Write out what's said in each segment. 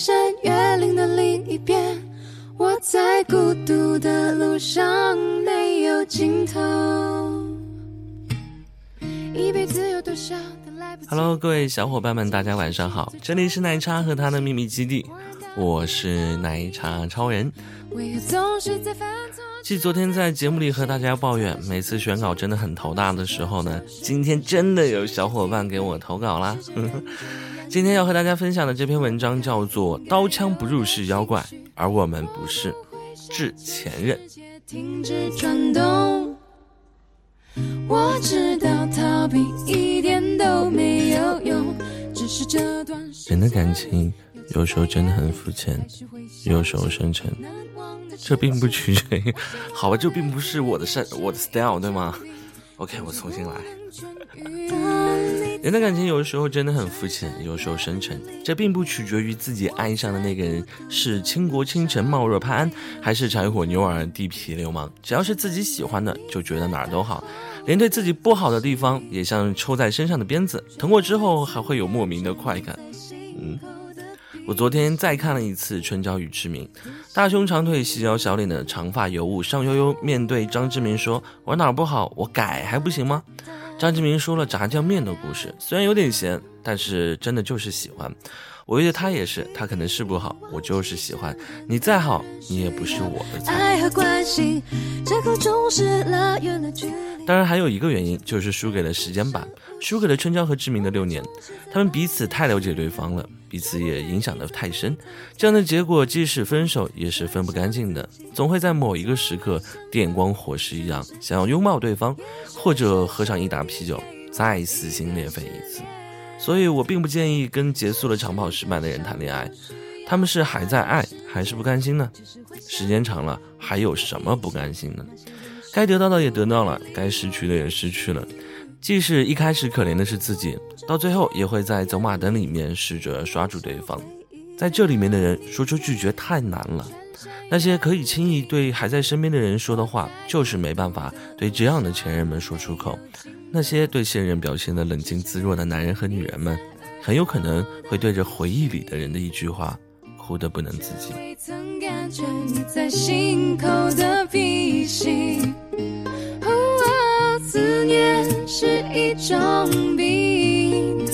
山越岭的另一边，我在孤独的路上没有尽头。一辈子有多少的来不及 Hello，各位小伙伴们，大家晚上好，这里是奶茶和他的秘密基地，我是奶茶超人。为何总是在犯错？继昨天在节目里和大家抱怨每次选稿真的很头大的时候呢，今天真的有小伙伴给我投稿啦。今天要和大家分享的这篇文章叫做《刀枪不入是妖怪，而我们不是》，致前任。世界停止转动。我知道逃避一点都没有用，只是这段人的感情有时候真的很肤浅，有时候深沉，这并不取决于，好吧，这并不是我的善我的 style，对吗？OK，我重新来。人的感情有时候真的很肤浅，有时候深沉，这并不取决于自己爱上的那个人是倾国倾城貌若潘安，还是柴火牛耳地痞流氓。只要是自己喜欢的，就觉得哪儿都好，连对自己不好的地方，也像抽在身上的鞭子，疼过之后还会有莫名的快感。嗯。我昨天再看了一次《春娇与志明》，大胸长腿、细腰小脸的长发尤物尚悠悠面对张志明说：“我哪儿不好？我改还不行吗？”张志明说了炸酱面的故事，虽然有点咸，但是真的就是喜欢。我觉得他也是，他可能是不好，我就是喜欢。你再好，你也不是我的菜。爱和关系，这口中失了缘了距离。当然还有一个原因，就是输给了时间吧，输给了春娇和志明的六年，他们彼此太了解对方了，彼此也影响的太深，这样的结果即使分手也是分不干净的，总会在某一个时刻电光火石一样，想要拥抱对方，或者喝上一打啤酒，再撕心裂肺一次。所以我并不建议跟结束了长跑失败的人谈恋爱，他们是还在爱，还是不甘心呢？时间长了，还有什么不甘心呢？该得到的也得到了，该失去的也失去了。即使一开始可怜的是自己，到最后也会在走马灯里面试着抓住对方。在这里面的人说出拒绝太难了，那些可以轻易对还在身边的人说的话，就是没办法对这样的前任们说出口。那些对现任表现的冷静自若的男人和女人们，很有可能会对着回忆里的人的一句话，哭得不能自己。未曾感觉你在心口的鼻息。哦，思念是一种病。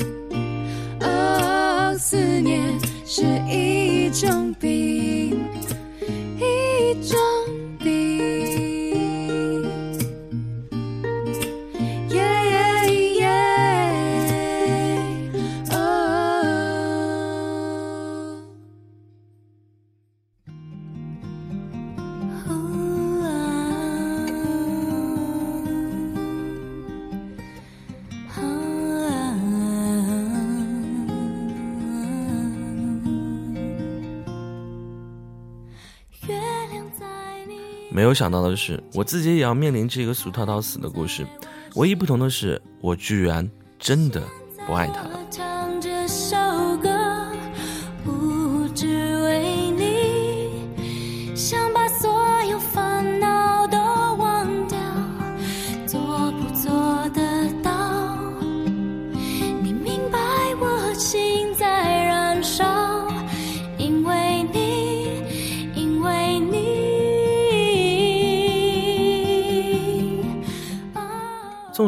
哦，思念是一种没有想到的是，我自己也要面临这个俗套到死的故事。唯一不同的是，我居然真的不爱他了。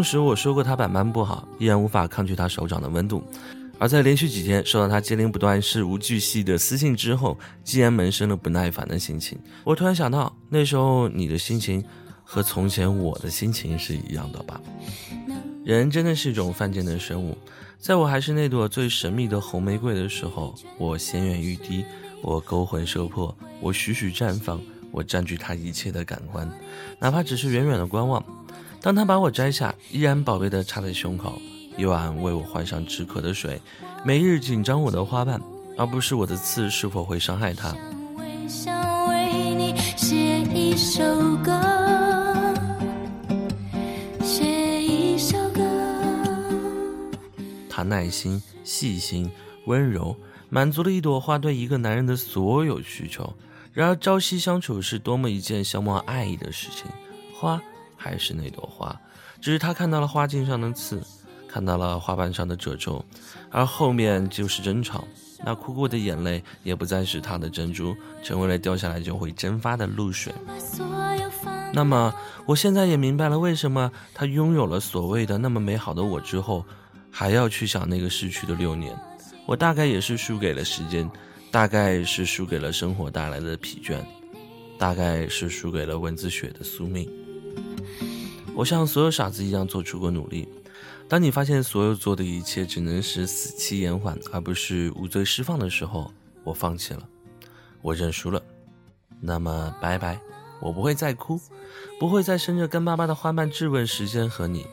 时我说过他板板不好，依然无法抗拒他手掌的温度。而在连续几天收到他接连不断、事无巨细的私信之后，竟然萌生了不耐烦的心情。我突然想到，那时候你的心情和从前我的心情是一样的吧？人真的是一种犯贱的生物。在我还是那朵最神秘的红玫瑰的时候，我仙怨欲滴，我勾魂摄魄，我徐徐绽放，我占据他一切的感官，哪怕只是远远的观望。当他把我摘下，依然宝贝地插在胸口，一碗为我换上止渴的水，每日紧张我的花瓣，而不是我的刺是否会伤害他。想为你，写一首歌。他耐心、细心、温柔，满足了一朵花对一个男人的所有需求。然而，朝夕相处是多么一件消磨爱意的事情。花还是那朵花，只是他看到了花茎上的刺，看到了花瓣上的褶皱，而后面就是争吵。那哭过的眼泪也不再是他的珍珠，成为了掉下来就会蒸发的露水。那么，我现在也明白了，为什么他拥有了所谓的那么美好的我之后，还要去想那个逝去的六年。我大概也是输给了时间，大概是输给了生活带来的疲倦，大概是输给了文字血的宿命。我像所有傻子一样做出过努力。当你发现所有做的一切只能是死期延缓，而不是无罪释放的时候，我放弃了，我认输了。那么，拜拜。我不会再哭，不会再伸着干巴巴的花瓣质问时间和你。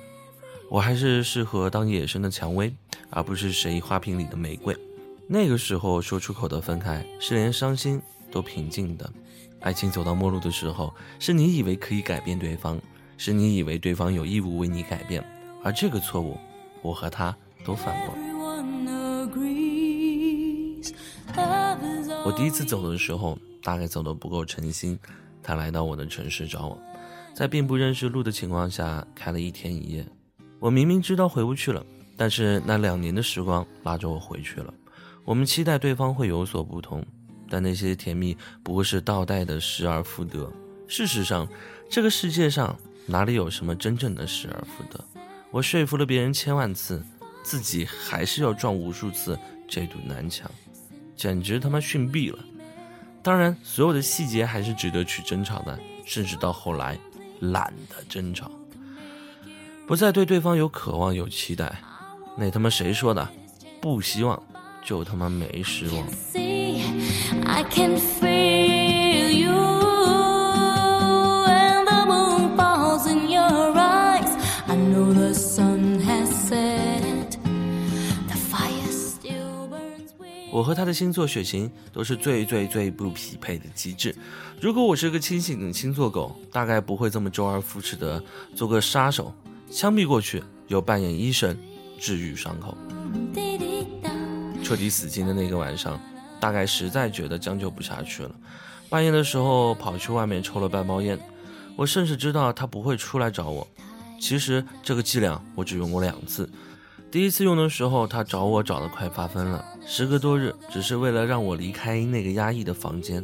我还是适合当野生的蔷薇，而不是谁花瓶里的玫瑰。那个时候说出口的分开，是连伤心都平静的。爱情走到末路的时候，是你以为可以改变对方，是你以为对方有义务为你改变，而这个错误，我和他都犯过。我第一次走的时候，大概走得不够诚心。他来到我的城市找我，在并不认识路的情况下开了一天一夜。我明明知道回不去了，但是那两年的时光拉着我回去了。我们期待对方会有所不同，但那些甜蜜不过是倒带的失而复得。事实上，这个世界上哪里有什么真正的失而复得？我说服了别人千万次，自己还是要撞无数次这堵南墙，简直他妈逊毙了。当然，所有的细节还是值得去争吵的，甚至到后来，懒得争吵，不再对对方有渴望、有期待。那他妈谁说的？不希望，就他妈没失望。我和他的星座血型都是最最最不匹配的极致。如果我是个清醒的星座狗，大概不会这么周而复始的做个杀手，枪毙过去又扮演医生，治愈伤口。彻底死心的那个晚上，大概实在觉得将就不下去了，半夜的时候跑去外面抽了半包烟。我甚至知道他不会出来找我。其实这个伎俩我只用过两次。第一次用的时候，他找我找得快发疯了，时隔多日，只是为了让我离开那个压抑的房间。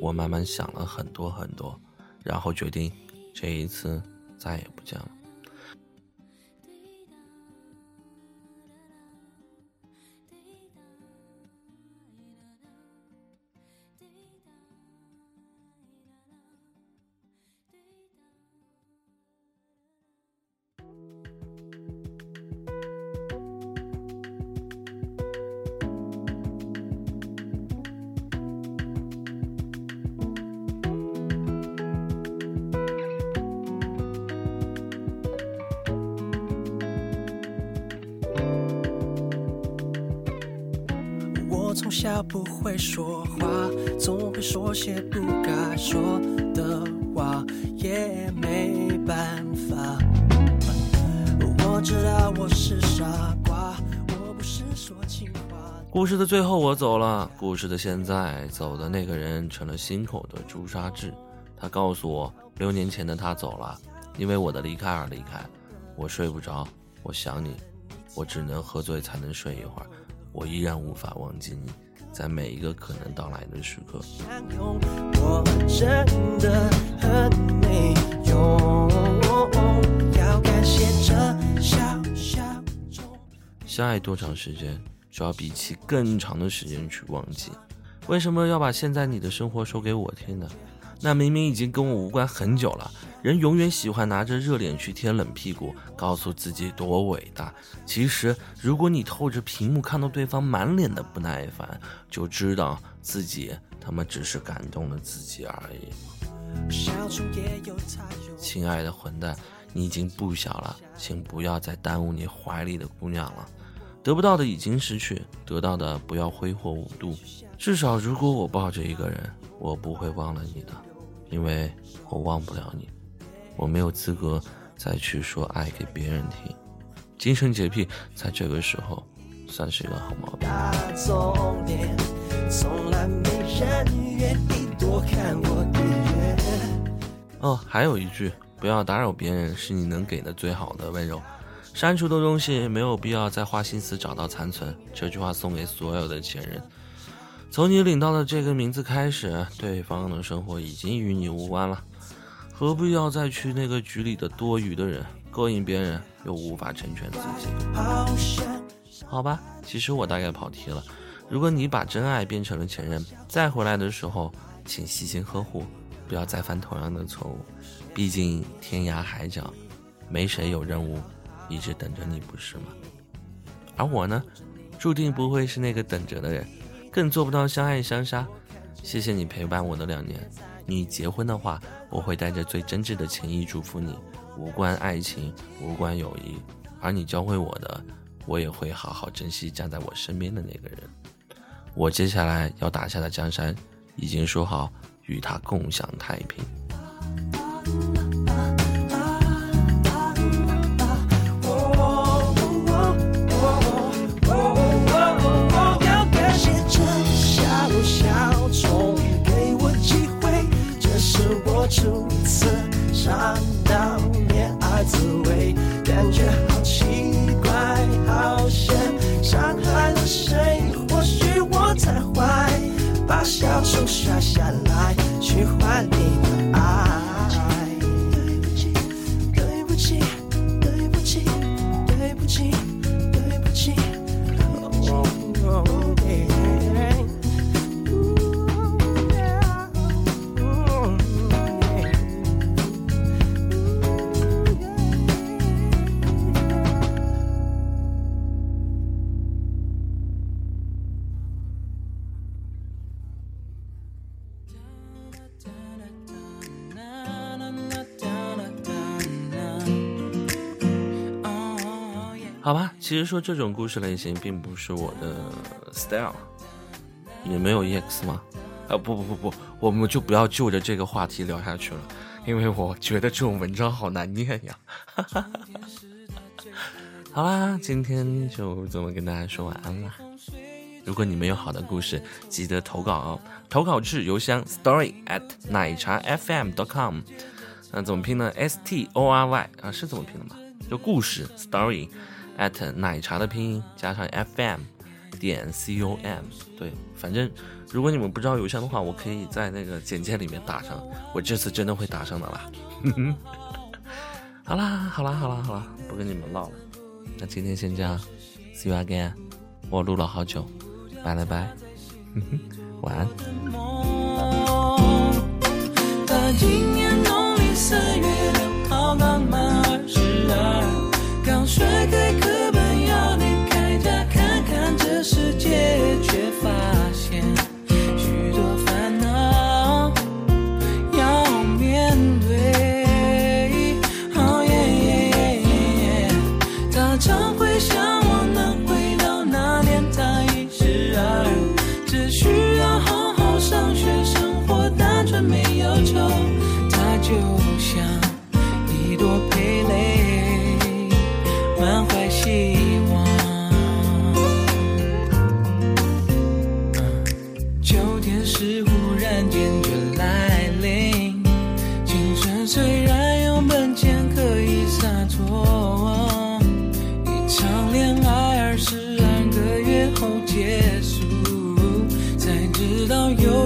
我慢慢想了很多很多，然后决定，这一次再也不见了。从小不会说话，总会说些不该说的话，也没办法。我知道我是傻瓜，我不是说情话。故事的最后我走了，故事的现在走的那个人成了心口的朱砂痣。他告诉我，六年前的他走了，因为我的离开而离开。我睡不着，我想你，我只能喝醉才能睡一会儿。我依然无法忘记你，在每一个可能到来的时刻。相爱多长时间，就要比起更长的时间去忘记。为什么要把现在你的生活说给我听呢？那明明已经跟我无关很久了。人永远喜欢拿着热脸去贴冷屁股，告诉自己多伟大。其实，如果你透着屏幕看到对方满脸的不耐烦，就知道自己他妈只是感动了自己而已。亲爱的混蛋，你已经不小了，请不要再耽误你怀里的姑娘了。得不到的已经失去，得到的不要挥霍无度。至少，如果我抱着一个人，我不会忘了你的。因为我忘不了你，我没有资格再去说爱给别人听。精神洁癖在这个时候算是一个好毛病。哦，还有一句，不要打扰别人是你能给的最好的温柔。删除的东西没有必要再花心思找到残存。这句话送给所有的前任。从你领到的这个名字开始，对方的生活已经与你无关了，何必要再去那个局里的多余的人，勾引别人又无法成全自己？好吧，其实我大概跑题了。如果你把真爱变成了前任，再回来的时候，请细心呵护，不要再犯同样的错误。毕竟天涯海角，没谁有任务。一直等着你，不是吗？而我呢，注定不会是那个等着的人，更做不到相爱相杀。谢谢你陪伴我的两年。你结婚的话，我会带着最真挚的情谊祝福你，无关爱情，无关友谊。而你教会我的，我也会好好珍惜站在我身边的那个人。我接下来要打下的江山，已经说好与他共享太平。滋味，感觉好奇怪，好险，伤害了谁？或许我太坏，把小丑甩下来，去换你的。其实说这种故事类型并不是我的 style。你没有 EX 吗？啊，不不不不，我们就不要就着这个话题聊下去了，因为我觉得这种文章好难念呀。好啦，今天就这么跟大家说晚安啦。如果你们有好的故事，记得投稿哦，投稿至邮箱 story at 奶茶 fm dot com。那怎么拼呢？S T O R Y 啊，是怎么拼的吗？就故事 story。At 奶茶的拼音加上 fm 点 com，对，反正如果你们不知道邮箱的话，我可以在那个简介里面打上。我这次真的会打上的啦。好啦，好啦，好啦，好啦，不跟你们唠了。那今天先这样，see you again。我录了好久，拜了拜，晚安。刚甩开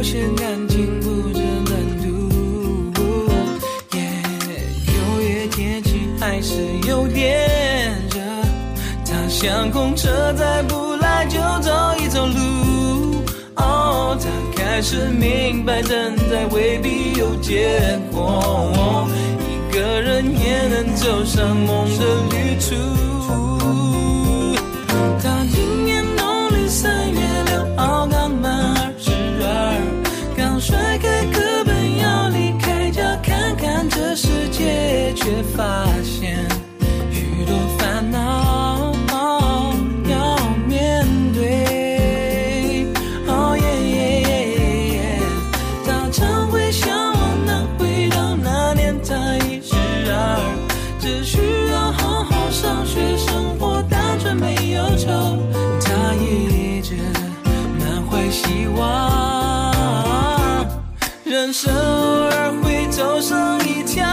有些感情不知难度，九月天气还是有点热，他像公车再不来就走一走路。哦，他开始明白等待未必有结果，一个人也能走上梦的旅途。希望。人生偶尔会走上一条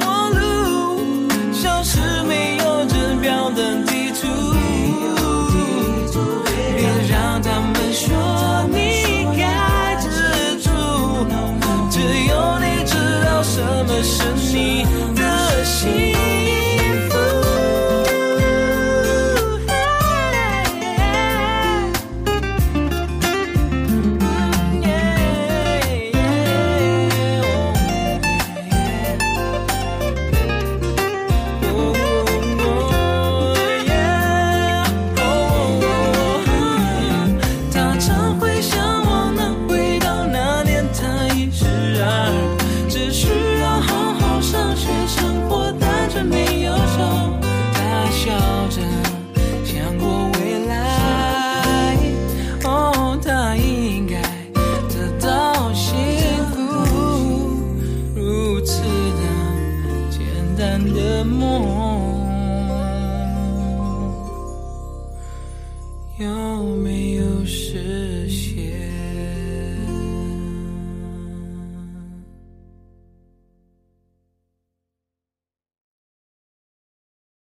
陌路，消失没有指标的地图。别让他们说你该知足，只有你知道什么是你。